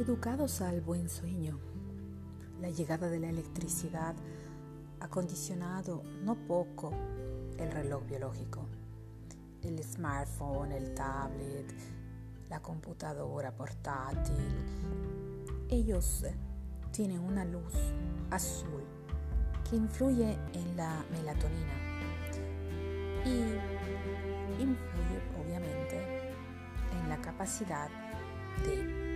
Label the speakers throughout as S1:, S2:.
S1: educados al buen sueño. La llegada de la electricidad ha condicionado no poco el reloj biológico. El smartphone, el tablet, la computadora portátil. Ellos tienen una luz azul que influye en la melatonina y influye obviamente en la capacidad de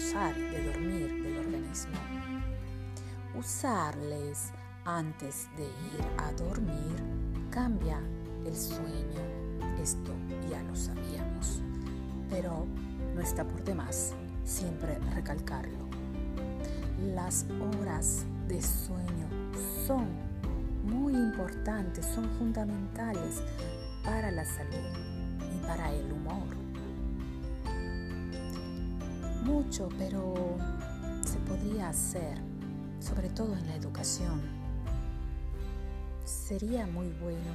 S1: reposar, de dormir del organismo. Usarles antes de ir a dormir cambia el sueño. Esto ya lo sabíamos, pero no está por demás siempre recalcarlo. Las horas de sueño son muy importantes, son fundamentales para la salud y para el humor pero se podría hacer, sobre todo en la educación. Sería muy bueno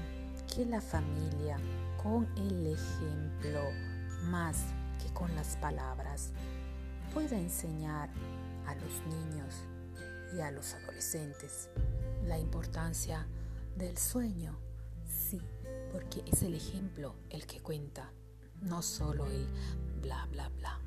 S1: que la familia, con el ejemplo más que con las palabras, pueda enseñar a los niños y a los adolescentes la importancia del sueño. Sí, porque es el ejemplo el que cuenta, no solo el bla, bla, bla.